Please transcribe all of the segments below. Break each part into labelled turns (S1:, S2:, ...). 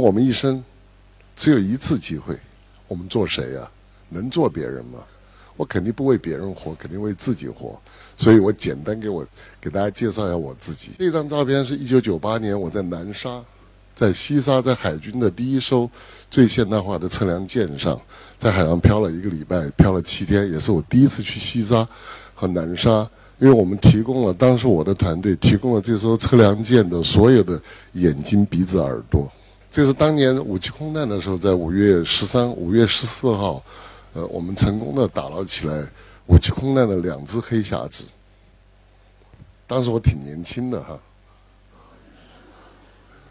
S1: 我们一生只有一次机会，我们做谁呀？能做别人吗？我肯定不为别人活，肯定为自己活。所以我简单给我给大家介绍一下我自己。这张照片是一九九八年我在南沙，在西沙，在海军的第一艘最现代化的测量舰上，在海上漂了一个礼拜，漂了七天，也是我第一次去西沙和南沙。因为我们提供了当时我的团队提供了这艘测量舰的所有的眼睛、鼻子、耳朵。这是当年五七空难的时候，在五月十三、五月十四号，呃，我们成功的打捞起来五七空难的两只黑匣子。当时我挺年轻的哈。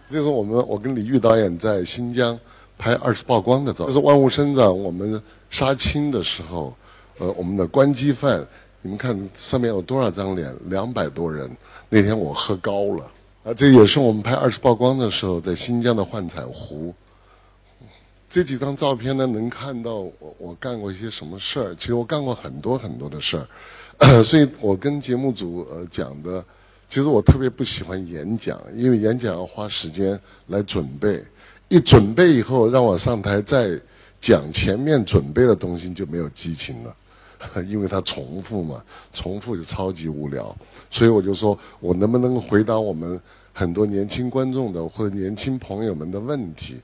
S1: 这是我们我跟李玉导演在新疆拍二次曝光的照，这是万物生长我们杀青的时候，呃，我们的关机犯。你们看上面有多少张脸？两百多人。那天我喝高了，啊，这也是我们拍二次曝光的时候在新疆的幻彩湖。这几张照片呢，能看到我我干过一些什么事儿。其实我干过很多很多的事儿，所以我跟节目组呃讲的，其实我特别不喜欢演讲，因为演讲要花时间来准备，一准备以后让我上台再讲前面准备的东西就没有激情了。因为它重复嘛，重复就超级无聊，所以我就说，我能不能回答我们很多年轻观众的或者年轻朋友们的问题？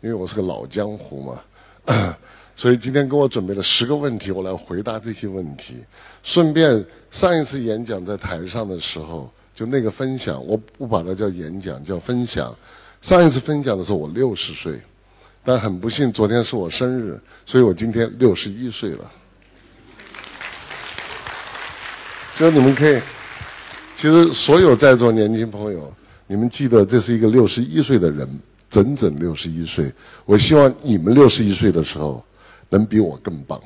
S1: 因为我是个老江湖嘛，所以今天给我准备了十个问题，我来回答这些问题。顺便，上一次演讲在台上的时候，就那个分享，我不把它叫演讲，叫分享。上一次分享的时候我六十岁，但很不幸，昨天是我生日，所以我今天六十一岁了。就你们可以，其实所有在座年轻朋友，你们记得这是一个六十一岁的人，整整六十一岁。我希望你们六十一岁的时候，能比我更棒。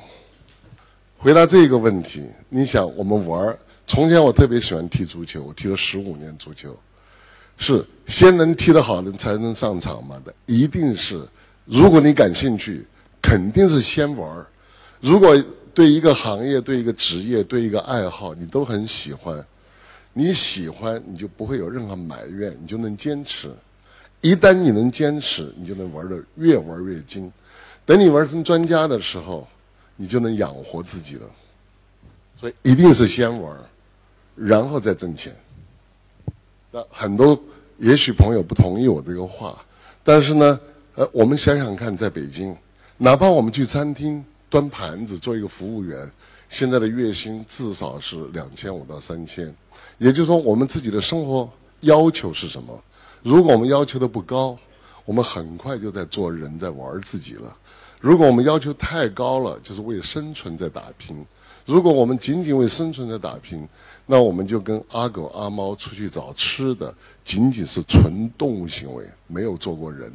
S1: 回答这个问题，你想我们玩儿？从前我特别喜欢踢足球，我踢了十五年足球，是先能踢得好，人才能上场嘛的，一定是。如果你感兴趣，肯定是先玩儿。如果对一个行业、对一个职业、对一个爱好，你都很喜欢，你喜欢，你就不会有任何埋怨，你就能坚持。一旦你能坚持，你就能玩的越玩越精。等你玩成专家的时候，你就能养活自己了。所以一定是先玩，然后再挣钱。那很多也许朋友不同意我这个话，但是呢，呃，我们想想看，在北京，哪怕我们去餐厅。端盘子做一个服务员，现在的月薪至少是两千五到三千，也就是说，我们自己的生活要求是什么？如果我们要求的不高，我们很快就在做人，在玩自己了；如果我们要求太高了，就是为生存在打拼；如果我们仅仅为生存在打拼，那我们就跟阿狗阿猫出去找吃的，仅仅是纯动物行为，没有做过人。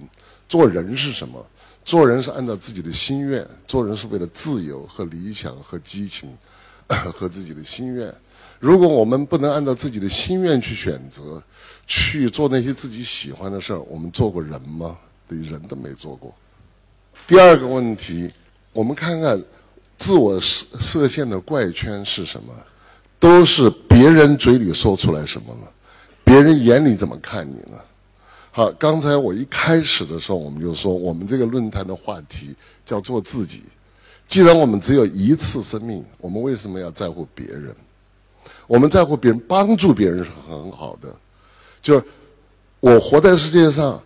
S1: 做人是什么？做人是按照自己的心愿，做人是为了自由和理想和激情，和自己的心愿。如果我们不能按照自己的心愿去选择，去做那些自己喜欢的事儿，我们做过人吗？连，人都没做过。第二个问题，我们看看自我设设限的怪圈是什么？都是别人嘴里说出来什么了？别人眼里怎么看你呢？好，刚才我一开始的时候，我们就说，我们这个论坛的话题叫做自己。既然我们只有一次生命，我们为什么要在乎别人？我们在乎别人，帮助别人是很好的。就是我活在世界上，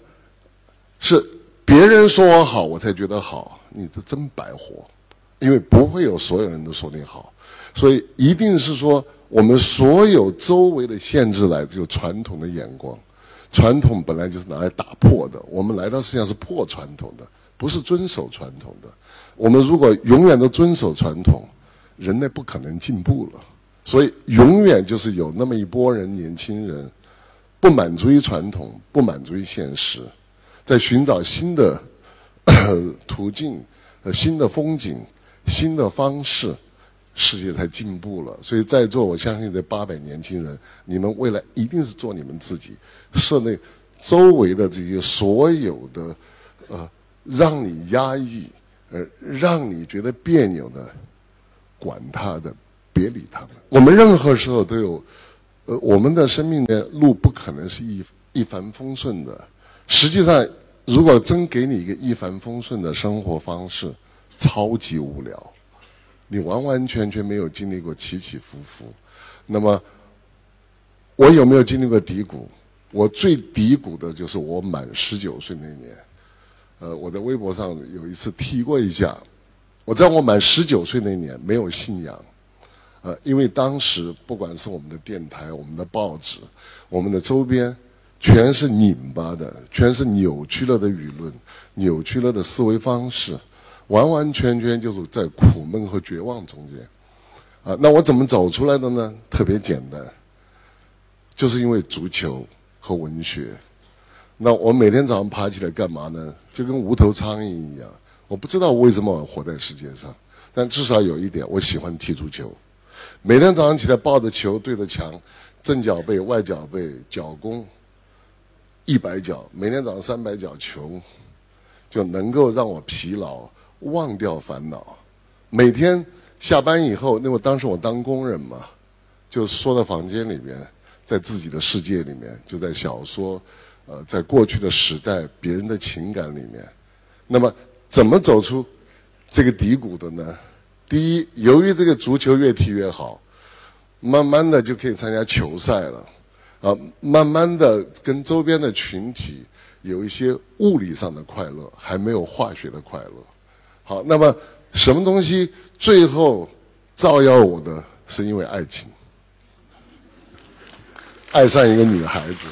S1: 是别人说我好，我才觉得好。你这真白活，因为不会有所有人都说你好，所以一定是说我们所有周围的限制来自于传统的眼光。传统本来就是拿来打破的，我们来到世界上是破传统的，不是遵守传统的。我们如果永远都遵守传统，人类不可能进步了。所以，永远就是有那么一波人，年轻人不满足于传统，不满足于现实，在寻找新的 途径和、新的风景、新的方式。世界才进步了，所以在座我相信这八百年轻人，你们未来一定是做你们自己，社内周围的这些所有的，呃，让你压抑，呃，让你觉得别扭的，管他的，别理他们。我们任何时候都有，呃，我们的生命的路不可能是一一帆风顺的。实际上，如果真给你一个一帆风顺的生活方式，超级无聊，你完完全全没有经历过起起伏伏。那么，我有没有经历过低谷？我最低谷的就是我满十九岁那年。呃，我在微博上有一次提过一下，我在我满十九岁那年没有信仰。呃，因为当时不管是我们的电台、我们的报纸、我们的周边，全是拧巴的，全是扭曲了的舆论、扭曲了的思维方式，完完全全就是在苦闷和绝望中间。啊，那我怎么走出来的呢？特别简单，就是因为足球和文学。那我每天早上爬起来干嘛呢？就跟无头苍蝇一样。我不知道为什么我活在世界上，但至少有一点，我喜欢踢足球。每天早上起来抱着球对着墙，正脚背、外脚背、脚弓一百脚，每天早上三百脚球，就能够让我疲劳、忘掉烦恼。每天下班以后，那我当时我当工人嘛，就缩在房间里面，在自己的世界里面，就在小说，呃，在过去的时代、别人的情感里面。那么，怎么走出这个低谷的呢？第一，由于这个足球越踢越好，慢慢的就可以参加球赛了，啊，慢慢的跟周边的群体有一些物理上的快乐，还没有化学的快乐。好，那么什么东西最后照耀我的是因为爱情，爱上一个女孩子，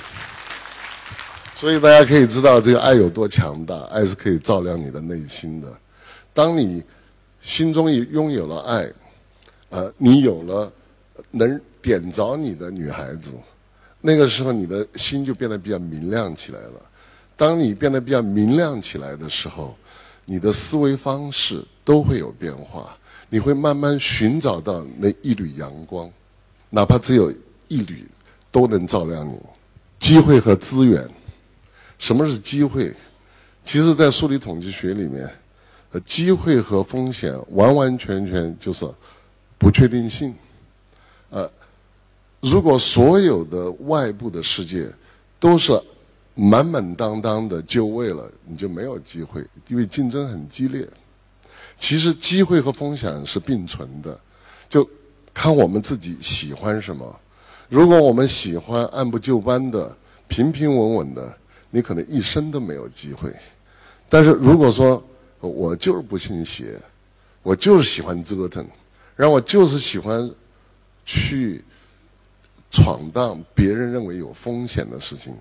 S1: 所以大家可以知道这个爱有多强大，爱是可以照亮你的内心的。当你心中拥有了爱，呃，你有了能点着你的女孩子，那个时候你的心就变得比较明亮起来了。当你变得比较明亮起来的时候，你的思维方式都会有变化，你会慢慢寻找到那一缕阳光，哪怕只有一缕，都能照亮你。机会和资源，什么是机会？其实，在数理统计学里面。呃，机会和风险完完全全就是不确定性。呃，如果所有的外部的世界都是满满当当的就位了，你就没有机会，因为竞争很激烈。其实机会和风险是并存的，就看我们自己喜欢什么。如果我们喜欢按部就班的、平平稳稳的，你可能一生都没有机会。但是如果说，我就是不信邪，我就是喜欢折腾，然后我就是喜欢去闯荡别人认为有风险的事情，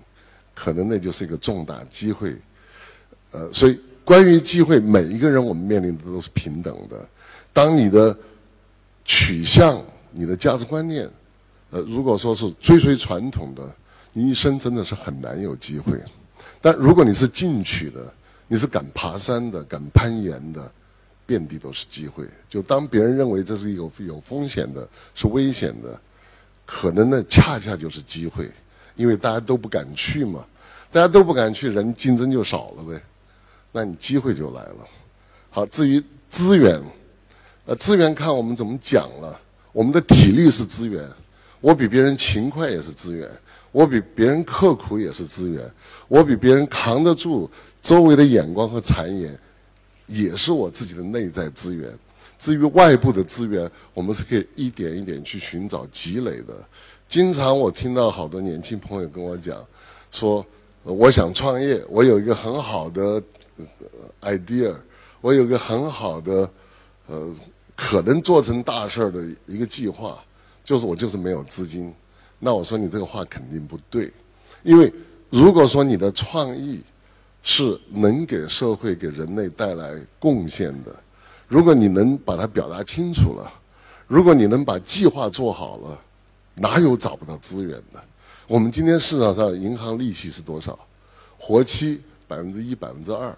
S1: 可能那就是一个重大机会。呃，所以关于机会，每一个人我们面临的都是平等的。当你的取向、你的价值观念，呃，如果说是追随传统的，你一生真的是很难有机会。但如果你是进取的，你是敢爬山的，敢攀岩的，遍地都是机会。就当别人认为这是有有风险的，是危险的，可能那恰恰就是机会，因为大家都不敢去嘛，大家都不敢去，人竞争就少了呗，那你机会就来了。好，至于资源，呃，资源看我们怎么讲了。我们的体力是资源，我比别人勤快也是资源，我比别人刻苦也是资源，我比别人扛得住。周围的眼光和谗言，也是我自己的内在资源。至于外部的资源，我们是可以一点一点去寻找积累的。经常我听到好多年轻朋友跟我讲，说我想创业，我有一个很好的 idea，我有一个很好的呃可能做成大事儿的一个计划，就是我就是没有资金。那我说你这个话肯定不对，因为如果说你的创意，是能给社会、给人类带来贡献的。如果你能把它表达清楚了，如果你能把计划做好了，哪有找不到资源的？我们今天市场上银行利息是多少？活期百分之一、百分之二，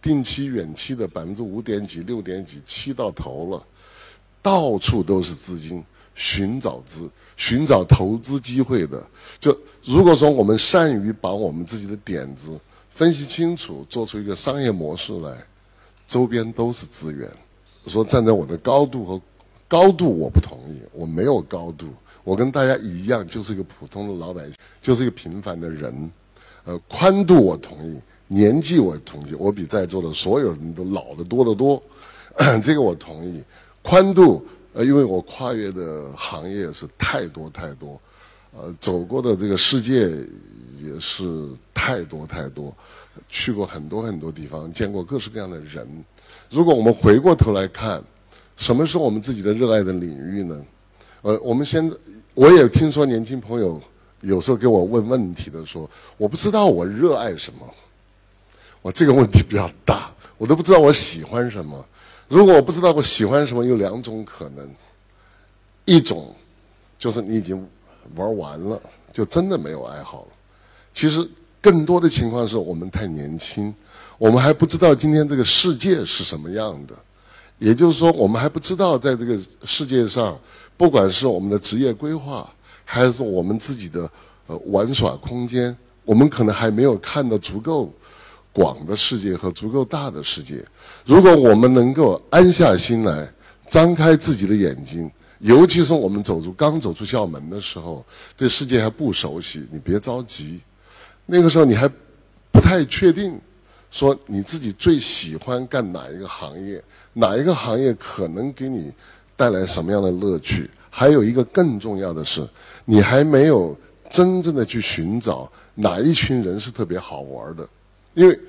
S1: 定期、远期的百分之五点几、六点几，七到头了，到处都是资金，寻找资、寻找投资机会的。就如果说我们善于把我们自己的点子。分析清楚，做出一个商业模式来，周边都是资源。说站在我的高度和高度，我不同意，我没有高度，我跟大家一样，就是一个普通的老百姓，就是一个平凡的人。呃，宽度我同意，年纪我同意，我比在座的所有人都老得多得多，这个我同意。宽度，呃，因为我跨越的行业是太多太多，呃，走过的这个世界也是太多太多，去过很多很多地方，见过各式各样的人。如果我们回过头来看，什么是我们自己的热爱的领域呢？呃，我们现在我也听说年轻朋友有时候给我问问题的说，我不知道我热爱什么，我这个问题比较大，我都不知道我喜欢什么。如果我不知道我喜欢什么，有两种可能：一种就是你已经玩完了，就真的没有爱好了。其实更多的情况是我们太年轻，我们还不知道今天这个世界是什么样的。也就是说，我们还不知道在这个世界上，不管是我们的职业规划，还是我们自己的呃玩耍空间，我们可能还没有看到足够。广的世界和足够大的世界，如果我们能够安下心来，张开自己的眼睛，尤其是我们走出刚走出校门的时候，对世界还不熟悉，你别着急，那个时候你还不太确定，说你自己最喜欢干哪一个行业，哪一个行业可能给你带来什么样的乐趣？还有一个更重要的是，你还没有真正的去寻找哪一群人是特别好玩的。因为，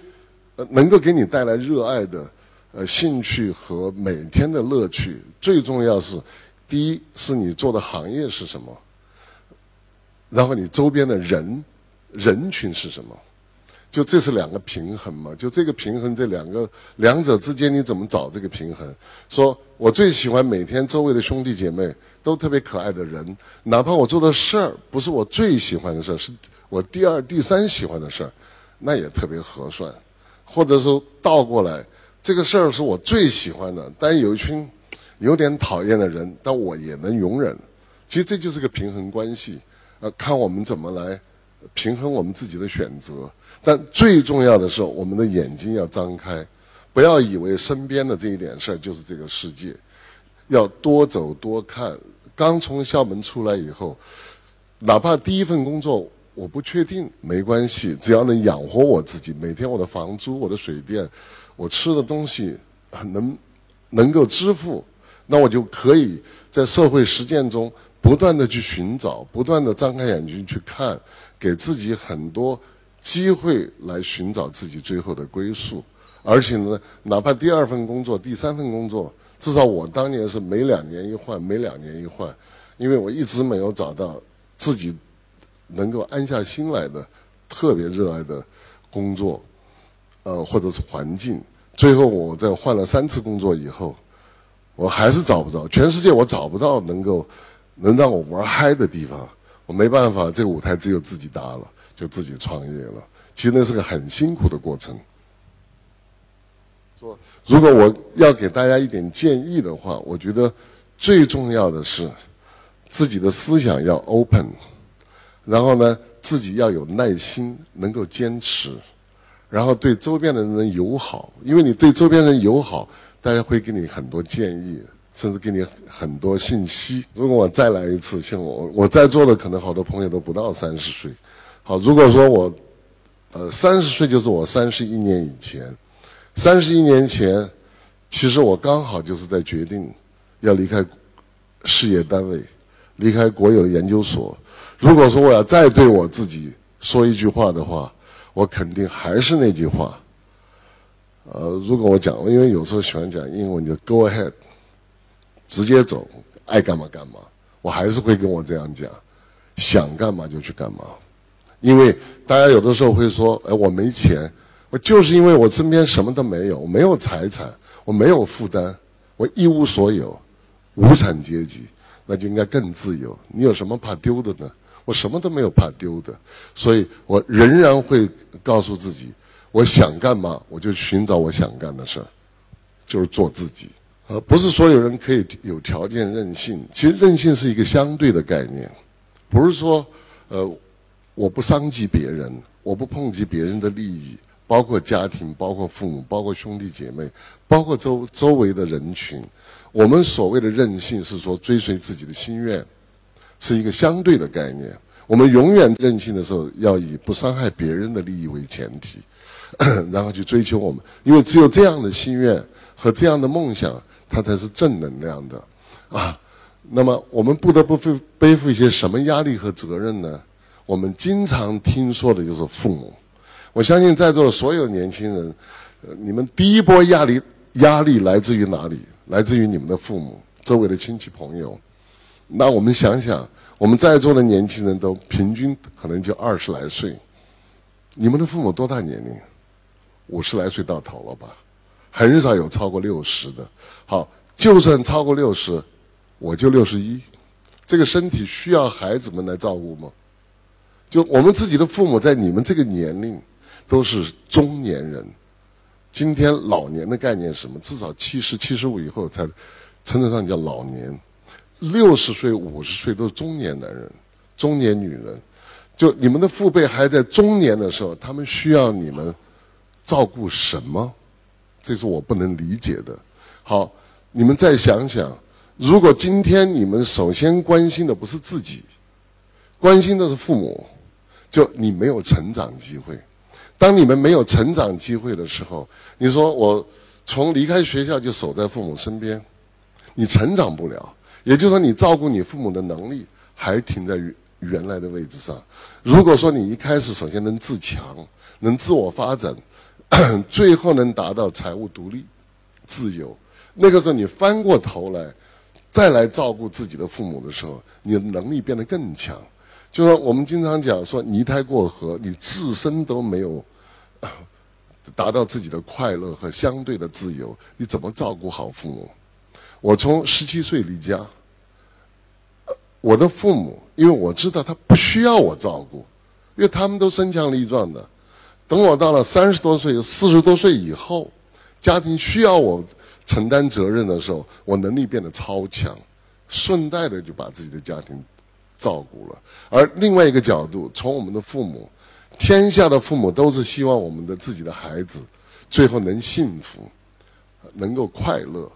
S1: 呃，能够给你带来热爱的，呃，兴趣和每天的乐趣，最重要是，第一是你做的行业是什么，然后你周边的人，人群是什么，就这是两个平衡嘛？就这个平衡，这两个两者之间你怎么找这个平衡？说我最喜欢每天周围的兄弟姐妹都特别可爱的人，哪怕我做的事儿不是我最喜欢的事儿，是我第二、第三喜欢的事儿。那也特别合算，或者说倒过来，这个事儿是我最喜欢的，但有一群有点讨厌的人，但我也能容忍。其实这就是个平衡关系，呃，看我们怎么来平衡我们自己的选择。但最重要的是，我们的眼睛要张开，不要以为身边的这一点事儿就是这个世界，要多走多看。刚从校门出来以后，哪怕第一份工作。我不确定，没关系，只要能养活我自己，每天我的房租、我的水电、我吃的东西能能够支付，那我就可以在社会实践中不断的去寻找，不断的张开眼睛去看，给自己很多机会来寻找自己最后的归宿。而且呢，哪怕第二份工作、第三份工作，至少我当年是每两年一换，每两年一换，因为我一直没有找到自己。能够安下心来的，特别热爱的工作，呃，或者是环境。最后我在换了三次工作以后，我还是找不着，全世界我找不到能够能让我玩嗨的地方。我没办法，这个舞台只有自己搭了，就自己创业了。其实那是个很辛苦的过程。说，如果我要给大家一点建议的话，我觉得最重要的是自己的思想要 open。然后呢，自己要有耐心，能够坚持，然后对周边的人友好，因为你对周边人友好，大家会给你很多建议，甚至给你很多信息。如果我再来一次，像我我在座的可能好多朋友都不到三十岁，好，如果说我，呃，三十岁就是我三十一年以前，三十一年前，其实我刚好就是在决定要离开事业单位，离开国有的研究所。如果说我要再对我自己说一句话的话，我肯定还是那句话。呃，如果我讲，因为有时候喜欢讲英文，就 Go ahead，直接走，爱干嘛干嘛。我还是会跟我这样讲，想干嘛就去干嘛。因为大家有的时候会说，哎，我没钱，我就是因为我身边什么都没有，我没有财产，我没有负担，我一无所有，无产阶级，那就应该更自由。你有什么怕丢的呢？我什么都没有怕丢的，所以我仍然会告诉自己，我想干嘛我就寻找我想干的事儿，就是做自己。呃，不是所有人可以有条件任性，其实任性是一个相对的概念，不是说呃我不伤及别人，我不碰及别人的利益，包括家庭，包括父母，包括兄弟姐妹，包括周周围的人群。我们所谓的任性是说追随自己的心愿。是一个相对的概念。我们永远任性的时候，要以不伤害别人的利益为前提，然后去追求我们，因为只有这样的心愿和这样的梦想，它才是正能量的，啊。那么我们不得不背背负一些什么压力和责任呢？我们经常听说的就是父母。我相信在座的所有年轻人，你们第一波压力压力来自于哪里？来自于你们的父母、周围的亲戚朋友。那我们想想，我们在座的年轻人都平均可能就二十来岁，你们的父母多大年龄？五十来岁到头了吧？很少有超过六十的。好，就算超过六十。我就六十一，这个身体需要孩子们来照顾吗？就我们自己的父母在你们这个年龄都是中年人，今天老年的概念什么？至少七十七十五以后才称得上叫老年，六十岁五十岁都是中年男人、中年女人。就你们的父辈还在中年的时候，他们需要你们照顾什么？这是我不能理解的。好，你们再想想。如果今天你们首先关心的不是自己，关心的是父母，就你没有成长机会。当你们没有成长机会的时候，你说我从离开学校就守在父母身边，你成长不了。也就是说，你照顾你父母的能力还停在原来的位置上。如果说你一开始首先能自强，能自我发展，最后能达到财务独立、自由，那个时候你翻过头来。再来照顾自己的父母的时候，你的能力变得更强。就说我们经常讲说泥胎过河，你自身都没有达到自己的快乐和相对的自由，你怎么照顾好父母？我从十七岁离家，我的父母因为我知道他不需要我照顾，因为他们都身强力壮的。等我到了三十多岁、四十多岁以后，家庭需要我。承担责任的时候，我能力变得超强，顺带的就把自己的家庭照顾了。而另外一个角度，从我们的父母，天下的父母都是希望我们的自己的孩子最后能幸福，能够快乐。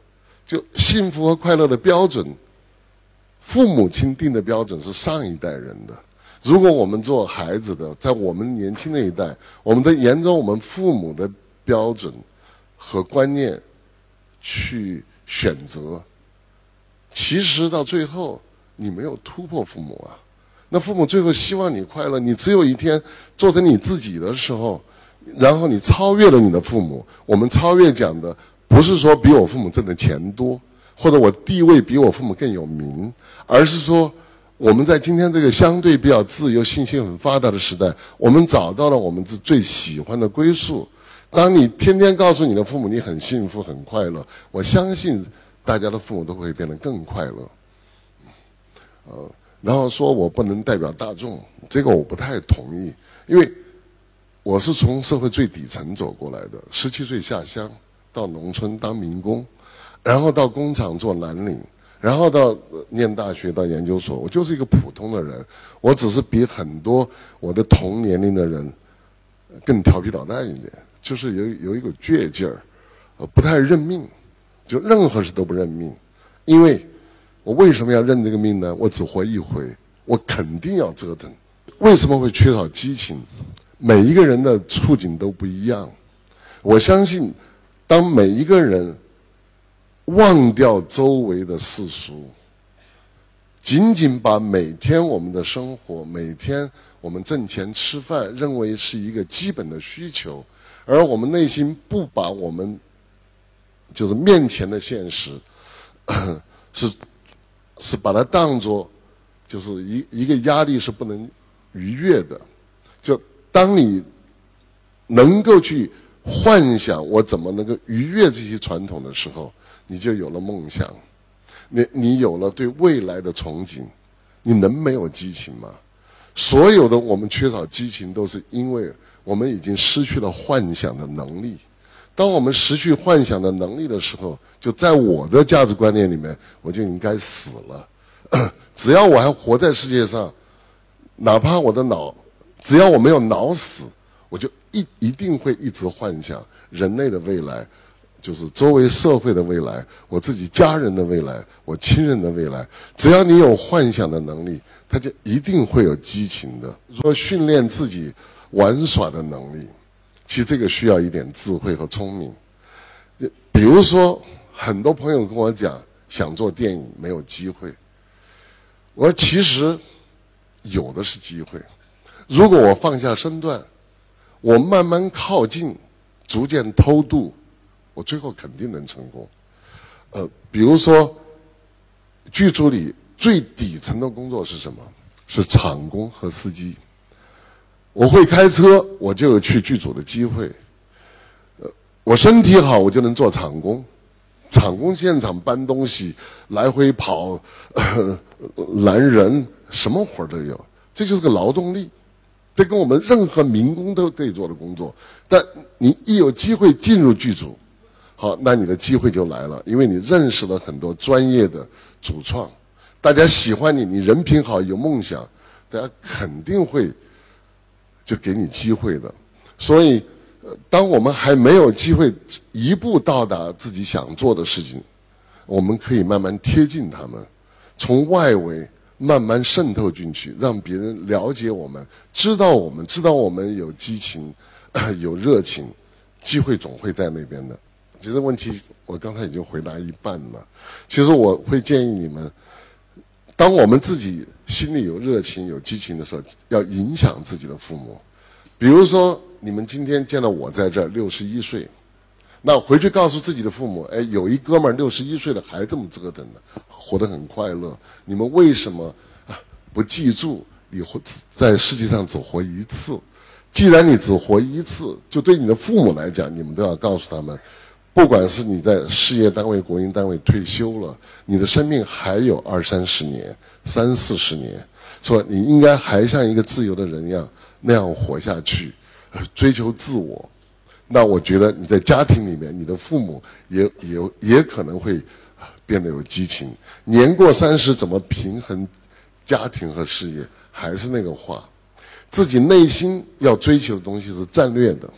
S1: 就幸福和快乐的标准，父母亲定的标准是上一代人的。如果我们做孩子的，在我们年轻那一代，我们的沿着我们父母的标准和观念。去选择，其实到最后你没有突破父母啊。那父母最后希望你快乐，你只有一天做成你自己的时候，然后你超越了你的父母。我们超越讲的不是说比我父母挣的钱多，或者我地位比我父母更有名，而是说我们在今天这个相对比较自由、信息很发达的时代，我们找到了我们自最喜欢的归宿。当你天天告诉你的父母你很幸福很快乐，我相信大家的父母都会变得更快乐。呃，然后说我不能代表大众，这个我不太同意，因为我是从社会最底层走过来的，十七岁下乡到农村当民工，然后到工厂做蓝领，然后到念大学到研究所，我就是一个普通的人，我只是比很多我的同年龄的人更调皮捣蛋一点。就是有有一个倔劲儿，呃，不太认命，就任何事都不认命，因为我为什么要认这个命呢？我只活一回，我肯定要折腾。为什么会缺少激情？每一个人的处境都不一样。我相信，当每一个人忘掉周围的世俗，仅仅把每天我们的生活、每天我们挣钱吃饭认为是一个基本的需求。而我们内心不把我们，就是面前的现实，是是把它当做，就是一一个压力是不能逾越的。就当你能够去幻想我怎么能够逾越这些传统的时候，你就有了梦想，你你有了对未来的憧憬。你能没有激情吗？所有的我们缺少激情，都是因为。我们已经失去了幻想的能力。当我们失去幻想的能力的时候，就在我的价值观念里面，我就应该死了。只要我还活在世界上，哪怕我的脑，只要我没有脑死，我就一一定会一直幻想人类的未来，就是周围社会的未来，我自己家人的未来，我亲人的未来。只要你有幻想的能力，他就一定会有激情的。说训练自己玩耍的能力，其实这个需要一点智慧和聪明。比如说，很多朋友跟我讲想做电影没有机会，我说其实有的是机会。如果我放下身段，我慢慢靠近，逐渐偷渡。我最后肯定能成功，呃，比如说，剧组里最底层的工作是什么？是场工和司机。我会开车，我就有去剧组的机会。呃，我身体好，我就能做场工。场工现场搬东西，来回跑，拦人，什么活都有。这就是个劳动力，这跟我们任何民工都可以做的工作。但你一有机会进入剧组，好，那你的机会就来了，因为你认识了很多专业的主创，大家喜欢你，你人品好，有梦想，大家肯定会就给你机会的。所以，当我们还没有机会一步到达自己想做的事情，我们可以慢慢贴近他们，从外围慢慢渗透进去，让别人了解我们，知道我们，知道我们有激情，有热情，机会总会在那边的。其实问题我刚才已经回答一半了。其实我会建议你们，当我们自己心里有热情、有激情的时候，要影响自己的父母。比如说，你们今天见到我在这儿，六十一岁，那回去告诉自己的父母：，哎，有一哥们儿六十一岁了还这么折腾呢，活得很快乐。你们为什么不记住，你活在世界上只活一次？既然你只活一次，就对你的父母来讲，你们都要告诉他们。不管是你在事业单位、国营单位退休了，你的生命还有二三十年、三四十年，说你应该还像一个自由的人一样那样活下去，追求自我。那我觉得你在家庭里面，你的父母也也也可能会变得有激情。年过三十，怎么平衡家庭和事业？还是那个话，自己内心要追求的东西是战略的。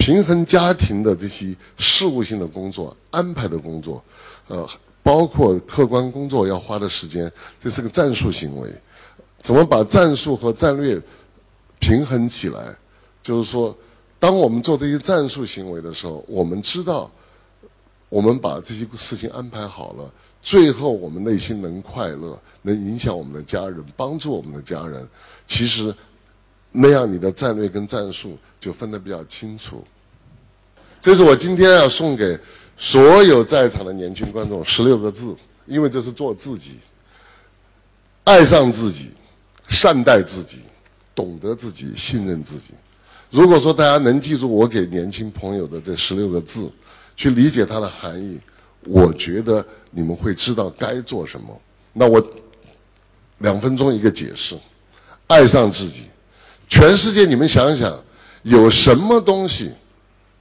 S1: 平衡家庭的这些事务性的工作安排的工作，呃，包括客观工作要花的时间，这是个战术行为。怎么把战术和战略平衡起来？就是说，当我们做这些战术行为的时候，我们知道，我们把这些事情安排好了，最后我们内心能快乐，能影响我们的家人，帮助我们的家人。其实。那样，你的战略跟战术就分得比较清楚。这是我今天要送给所有在场的年轻观众十六个字，因为这是做自己，爱上自己，善待自己，懂得自己，信任自己。如果说大家能记住我给年轻朋友的这十六个字，去理解它的含义，我觉得你们会知道该做什么。那我两分钟一个解释：爱上自己。全世界，你们想想，有什么东西？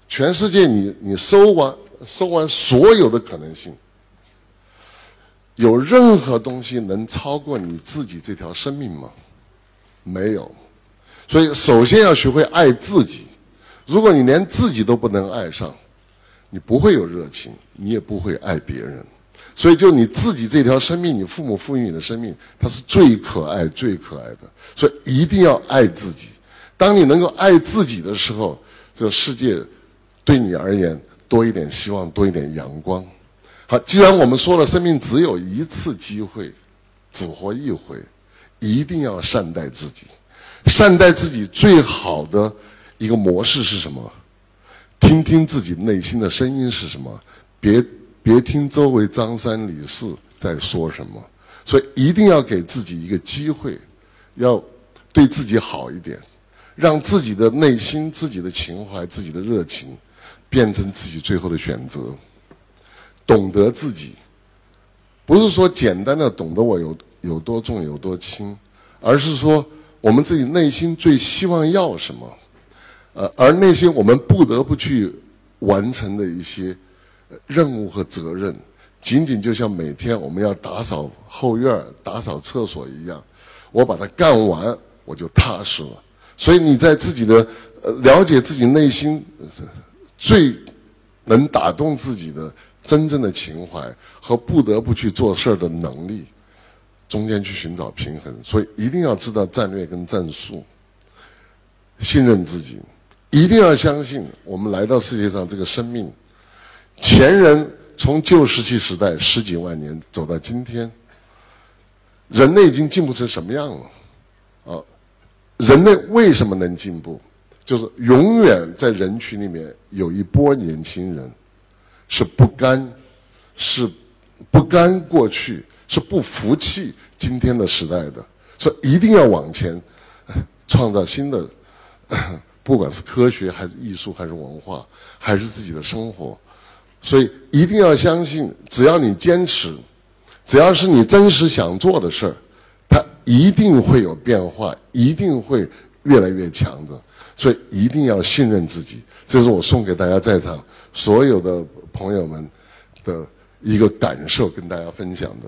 S1: 全世界，你你搜完搜完所有的可能性，有任何东西能超过你自己这条生命吗？没有。所以，首先要学会爱自己。如果你连自己都不能爱上，你不会有热情，你也不会爱别人。所以，就你自己这条生命，你父母赋予你的生命，它是最可爱、最可爱的。所以，一定要爱自己。当你能够爱自己的时候，这个世界对你而言多一点希望，多一点阳光。好，既然我们说了，生命只有一次机会，只活一回，一定要善待自己。善待自己最好的一个模式是什么？听听自己内心的声音是什么？别。别听周围张三李四在说什么，所以一定要给自己一个机会，要对自己好一点，让自己的内心、自己的情怀、自己的热情，变成自己最后的选择。懂得自己，不是说简单的懂得我有有多重有多轻，而是说我们自己内心最希望要什么，呃，而那些我们不得不去完成的一些。任务和责任，仅仅就像每天我们要打扫后院、打扫厕所一样，我把它干完，我就踏实了。所以你在自己的了解自己内心最能打动自己的真正的情怀和不得不去做事儿的能力，中间去寻找平衡。所以一定要知道战略跟战术，信任自己，一定要相信我们来到世界上这个生命，前人从旧石器时代十几万年走到今天，人类已经进步成什么样了？啊，人类为什么能进步？就是永远在人群里面有一波年轻人，是不甘，是不甘过去，是不服气今天的时代的，所以一定要往前，创造新的，不管是科学还是艺术还是文化还是自己的生活，所以一定要相信，只要你坚持，只要是你真实想做的事儿，它一定会有变化，一定会越来越强的。所以一定要信任自己，这是我送给大家在场所有的朋友们的一个感受，跟大家分享的。